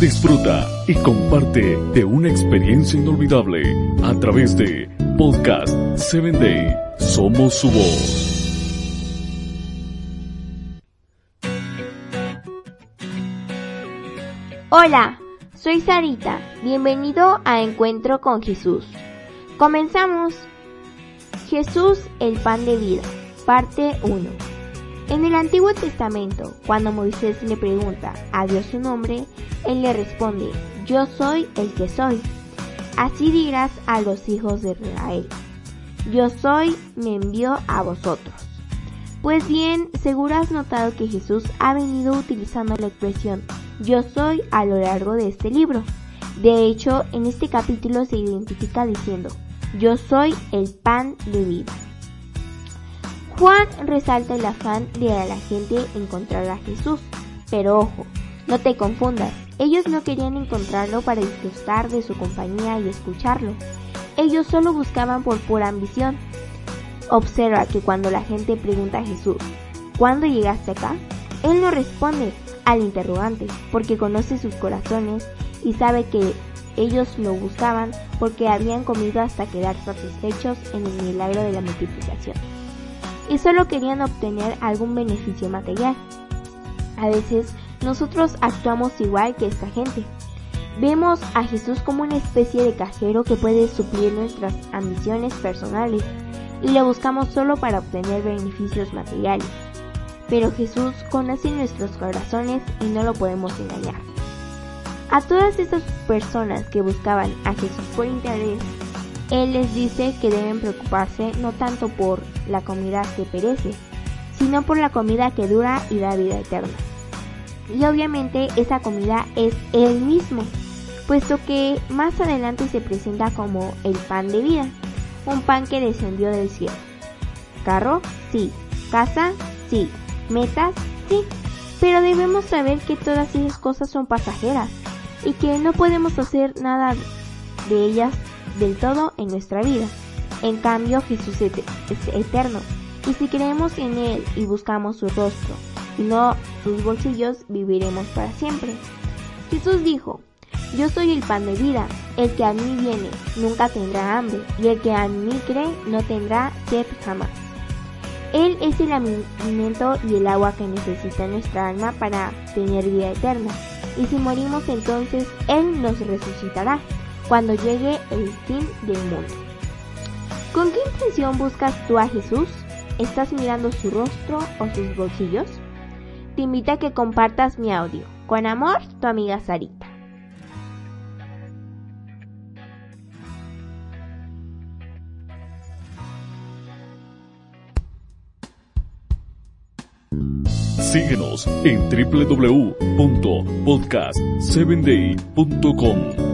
Disfruta y comparte de una experiencia inolvidable a través de Podcast 7 Day. Somos su voz. Hola, soy Sarita. Bienvenido a Encuentro con Jesús. Comenzamos. Jesús, el pan de vida. Parte 1. En el Antiguo Testamento, cuando Moisés le pregunta a Dios su nombre, él le responde, yo soy el que soy. Así dirás a los hijos de Israel, yo soy, me envió a vosotros. Pues bien, seguro has notado que Jesús ha venido utilizando la expresión yo soy a lo largo de este libro. De hecho, en este capítulo se identifica diciendo, yo soy el pan de vida. Juan resalta el afán de a la gente encontrar a Jesús. Pero ojo, no te confundas, ellos no querían encontrarlo para disfrutar de su compañía y escucharlo. Ellos solo buscaban por pura ambición. Observa que cuando la gente pregunta a Jesús, ¿cuándo llegaste acá? Él no responde al interrogante, porque conoce sus corazones y sabe que ellos lo buscaban porque habían comido hasta quedar satisfechos en el milagro de la multiplicación y solo querían obtener algún beneficio material. A veces nosotros actuamos igual que esta gente. Vemos a Jesús como una especie de cajero que puede suplir nuestras ambiciones personales y le buscamos solo para obtener beneficios materiales. Pero Jesús conoce nuestros corazones y no lo podemos engañar. A todas esas personas que buscaban a Jesús por interés, Él les dice que deben preocuparse no tanto por la comida que perece, sino por la comida que dura y da vida eterna. Y obviamente esa comida es Él mismo, puesto que más adelante se presenta como el pan de vida, un pan que descendió del cielo. Carro, sí. Casa, sí. Metas, sí. Pero debemos saber que todas esas cosas son pasajeras y que no podemos hacer nada de ellas del todo en nuestra vida. En cambio, Jesús es eterno. Y si creemos en Él y buscamos su rostro y no sus bolsillos, viviremos para siempre. Jesús dijo, yo soy el pan de vida, el que a mí viene nunca tendrá hambre, y el que a mí cree no tendrá sed jamás. Él es el alimento y el agua que necesita nuestra alma para tener vida eterna, y si morimos entonces Él nos resucitará cuando llegue el fin del mundo. ¿Con qué intención buscas tú a Jesús? ¿Estás mirando su rostro o sus bolsillos? Te invito a que compartas mi audio. Con amor, tu amiga Sarita. Síguenos en www.podcast7day.com.